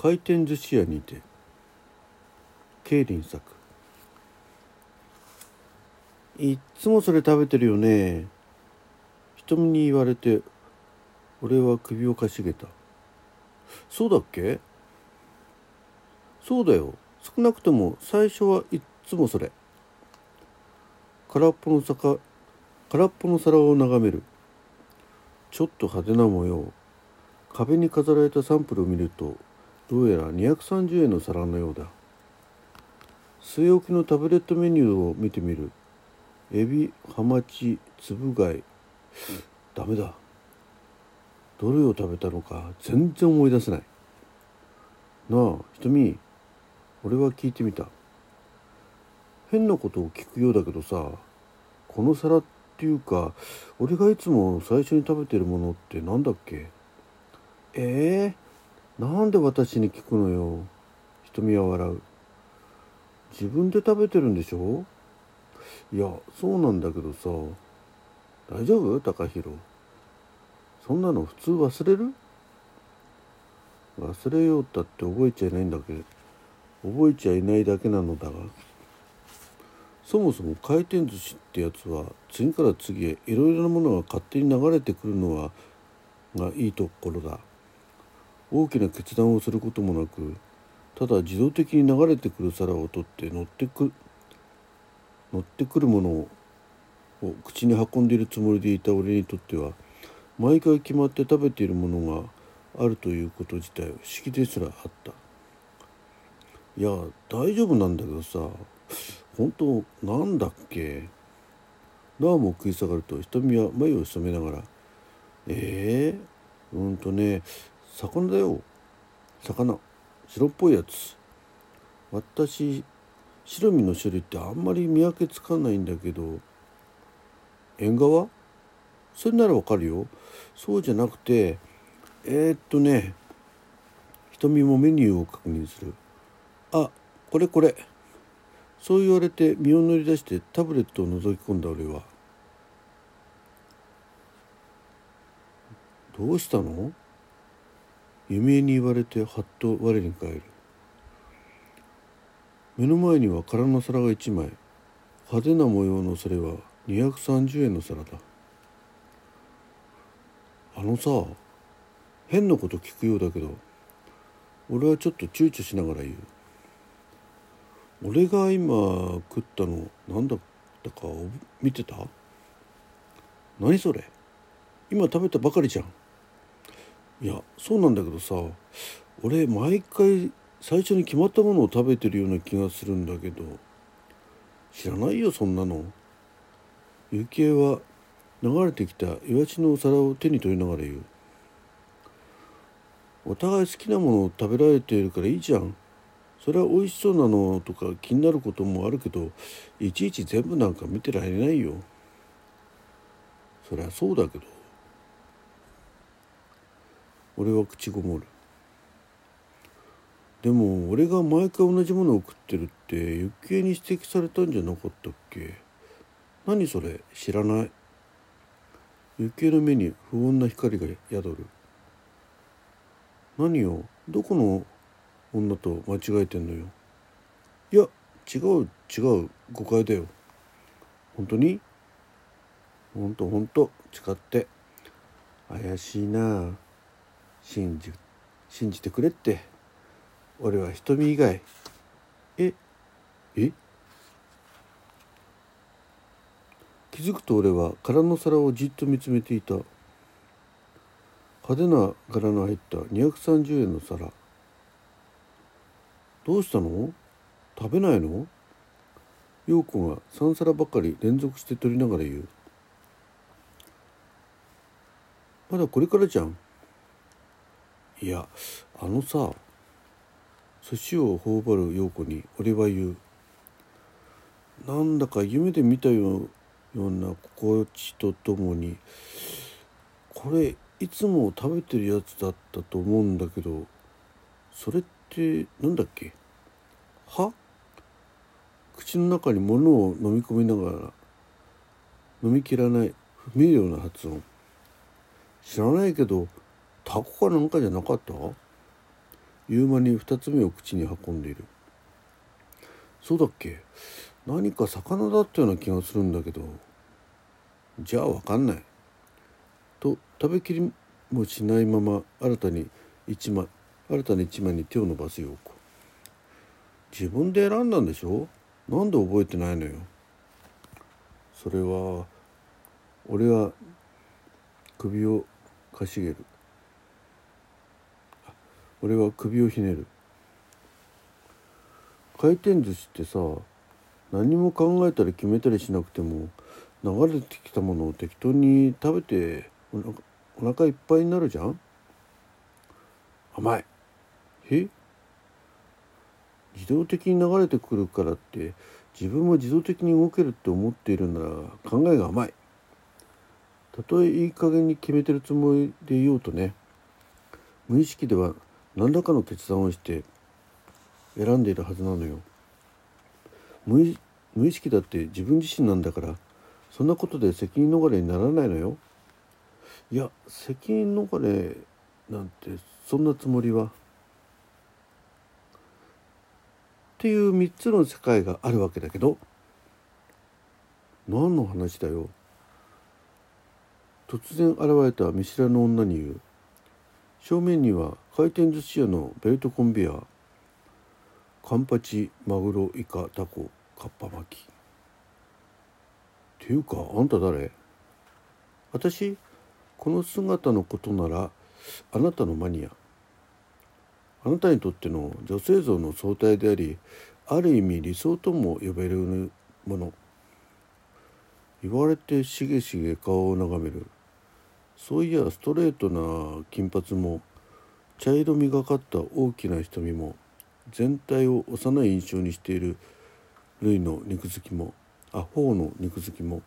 回転寿司屋にて競輪作。いっつもそれ食べてるよね。瞳に言われて俺は首をかしげた。そうだっけ？そうだよ。少なくとも最初はいっつもそれ。空っぽの坂空っぽの皿を眺める。ちょっと派手な模様。壁に飾られたサンプルを見るとどうやら230円の皿のようだ。据え置きのタブレットメニューを見てみる。エビハマチつぶ貝。ダメだ。どれを食べたのか全然思い出せない。なあ瞳。俺は聞いてみた。変なことを聞くようだけどさこの皿っていうか俺がいつも最初に食べてるものって何だっけ？えー、なんで私に聞くのよ。瞳は笑う。自分で食べてるんでしょ？いやそうなんだけどさ。大丈夫？高弘そんなの普通忘れる？忘れようったって覚えちゃいないんだけど。覚えちゃいないだけなのだが。そもそも回転寿司ってやつは次から次へいろいろなものが勝手に流れてくるのはがいいところだ。大きな決断をすることもなくただ自動的に流れてくる皿を取って乗ってく乗ってくるものを口に運んでいるつもりでいた俺にとっては毎回決まって食べているものがあるということ自体不思議ですらあった。いや大丈夫なんだけどさ本当なんだっけ？なおも食い下がると瞳は眉を潜めながら「ええー、うんとね魚だよ。魚。白っぽいやつ。私白身の種類ってあんまり見分けつかないんだけど。縁側？それならわかるよ。そうじゃなくてえー、っとね。瞳もメニューを確認する。あこれこれ。そう言われて身を乗り出してタブレットを覗き込んだ俺は。どうしたの？夢に言われてはっと我に返る。目の前には空の皿が一枚。派手な模様のそれは230円の皿だ。あのさ変なこと聞くようだけど俺はちょっと躊躇しながら言う。俺が今食ったの何だったか見てた？何それ？今食べたばかりじゃん。いやそうなんだけどさ俺毎回最初に決まったものを食べてるような気がするんだけど知らないよそんなの。幸恵は流れてきたイワシのお皿を手に取りながら言う。お互い好きなものを食べられているからいいじゃん。それは美味しそうなのとか気になることもあるけどいちいち全部なんか見てられないよ。そりゃそうだけど。俺は口ごもる。でも俺が毎回同じものを食ってるって余計に指摘されたんじゃなかったっけ？何それ？知らない。余計の目に不穏な光が宿る。何よ？どこの女と間違えてんのよ？いや違う違う。誤解だよ。本当に？本当本当。誓って。怪しいな。あ信じ信じてくれって俺は瞳以外ええ？気づくと俺は空の皿をじっと見つめていた。派手な柄の入った230円の皿。どうしたの？食べないの？陽子が3皿ばかり連続して取りながら言う。まだこれからじゃん。いやあのさ寿司を頬張る陽子に俺は言う。なんだか夢で見たような心地とともにこれいつも食べてるやつだったと思うんだけどそれって何だっけ？歯口の中に物を飲み込みながら飲み切らない不明瞭な発音。知らないけどタコかなんかじゃなかった？言う間に2つ目を口に運んでいる。そうだっけ？何か魚だったような気がするんだけど。じゃあ分かんない。と食べきりもしないまま新たに一枚新たに一枚に手を伸ばすよう子自分で選んだんでしょ？なんで覚えてないのよ。それは俺は首をかしげる。俺は首をひねる。回転寿司ってさ何も考えたり決めたりしなくても流れてきたものを適当に食べてお腹いっぱいになるじゃん？甘い。え？自動的に流れてくるからって自分も自動的に動けるって思っているなら考えが甘い。たとえいい加減に決めてるつもりでいようとね。無意識では何らかの決断をして選んでいるはずなのよ。無意識だって自分自身なんだからそんなことで責任逃れにならないのよ。いや責任逃れなんてそんなつもりは。っていう3つの世界があるわけだけど何の話だよ。突然現れた見知らぬ女に言う。正面には回転寿司屋のベルトコンベヤーカンパチマグロイカタコカッパ巻き。っていうかあんた誰？私この姿のことならあなたのマニア。あなたにとっての女性像の相対でありある意味理想とも呼べるもの。言われてしげしげ顔を眺める。そういやストレートな金髪も茶色みがかった大きな瞳も全体を幼い印象にしている類の肉付きもアホの肉付きも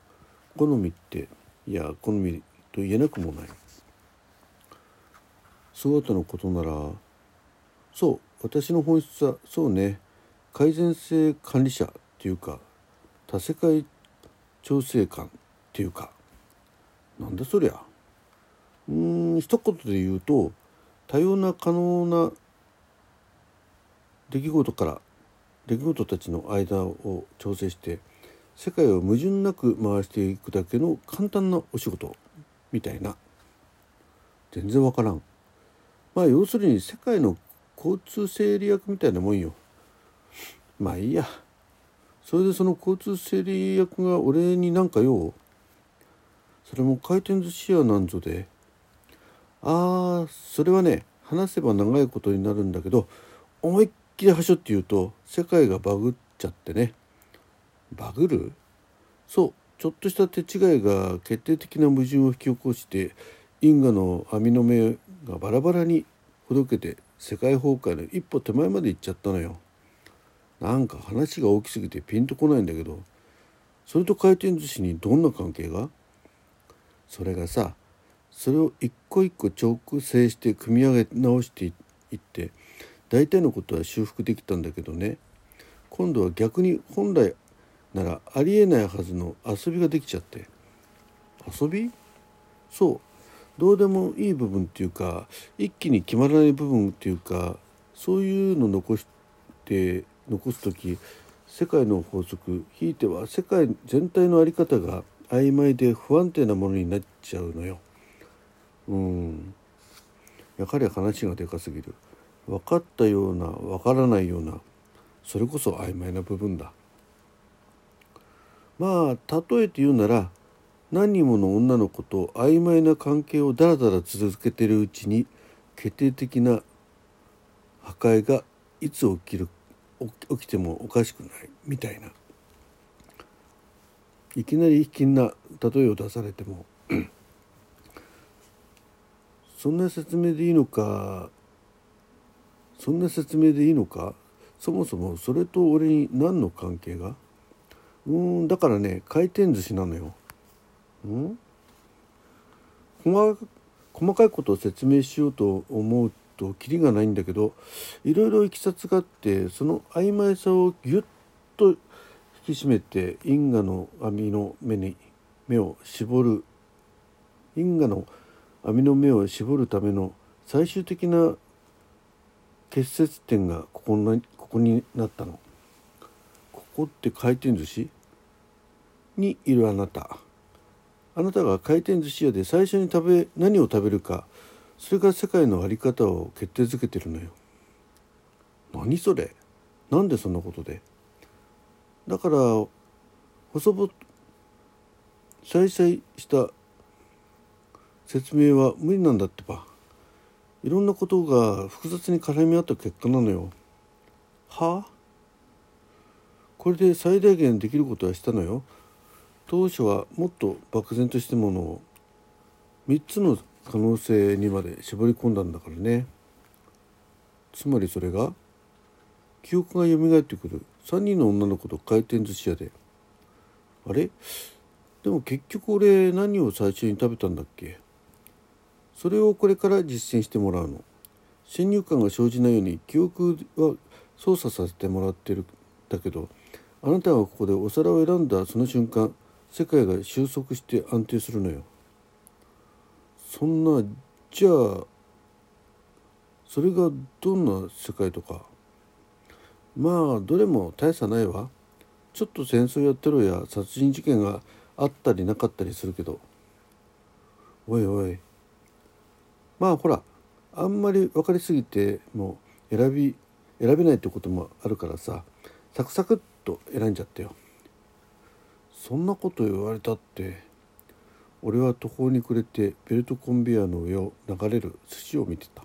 好みっていや好みと言えなくもない。姿のことならそう私の本質はそうね改善性管理者っていうか多世界調整官っていうかなんだそりゃ。うん一言で言うと多様な可能な出来事から出来事たちの間を調整して世界を矛盾なく回していくだけの簡単なお仕事みたいな。全然わからん。まあ要するに世界の交通整理役みたいなもんよ。まあいいや。それでその交通整理役が俺になんかよ。それも回転寿司屋なんぞで。ああそれはね話せば長いことになるんだけど思いっきりはしょって言うと世界がバグっちゃってね。バグる？そうちょっとした手違いが決定的な矛盾を引き起こして因果の網の目がバラバラにほどけて世界崩壊の一歩手前まで行っちゃったのよ。なんか話が大きすぎてピンとこないんだけどそれと回転寿司にどんな関係が？それがさそれを一個一個調整して組み上げ直していって大体のことは修復できたんだけどね。今度は逆に本来ならありえないはずの遊びができちゃって。遊び？そう。どうでもいい部分っていうか一気に決まらない部分っていうかそういうの残して残す時世界の法則ひいては世界全体の在り方が曖昧で不安定なものになっちゃうのよ。うん。やはり話がでかすぎる。分かったような分からないようなそれこそ曖昧な部分だ。まあ例えて言うなら何人もの女の子と曖昧な関係をだらだら続けているうちに決定的な破壊がいつ起きる起きてもおかしくないみたいな。いきなり卑近な例えを出されてもそんな説明でいいのかそんな説明でいいのか？そもそもそれと俺に何の関係が？うーんだからね回転寿司なのよ。ん？細かいことを説明しようと思うとキリがないんだけどいろいろいきさつがあってその曖昧さをぎゅっと引き締めて因果の網の目に目を絞る。因果の網網の目を絞るための最終的な結節点がここなここになったの。ここって回転寿司にいるあなた。あなたが回転寿司屋で最初に食べ何を食べるかそれが世界の在り方を決定づけてるのよ。何それ？なんでそんなことで？だから細ぼ再々した説明は無理なんだってば。いろんなことが複雑に絡み合った結果なのよ。は？あこれで最大限できることはしたのよ。当初はもっと漠然としたものを3つの可能性にまで絞り込んだんだからね。つまりそれが記憶が蘇ってくる。3人の女の子と回転寿司屋で。あれ？でも結局俺何を最初に食べたんだっけ？それをこれから実践してもらうの。先入観が生じないように記憶は操作させてもらってるんだけどあなたがここでお皿を選んだその瞬間世界が収束して安定するのよ。そんなじゃあそれがどんな世界とか？まあどれも大差ないわ。ちょっと戦争やってろや殺人事件があったりなかったりするけど。おいおいまあほらあんまり分かりすぎてもう選び選べないってこともあるからさサクサクっと選んじゃったよ。そんなこと言われたって俺は途方に暮れてベルトコンベヤーの上を流れる寿司を見てた。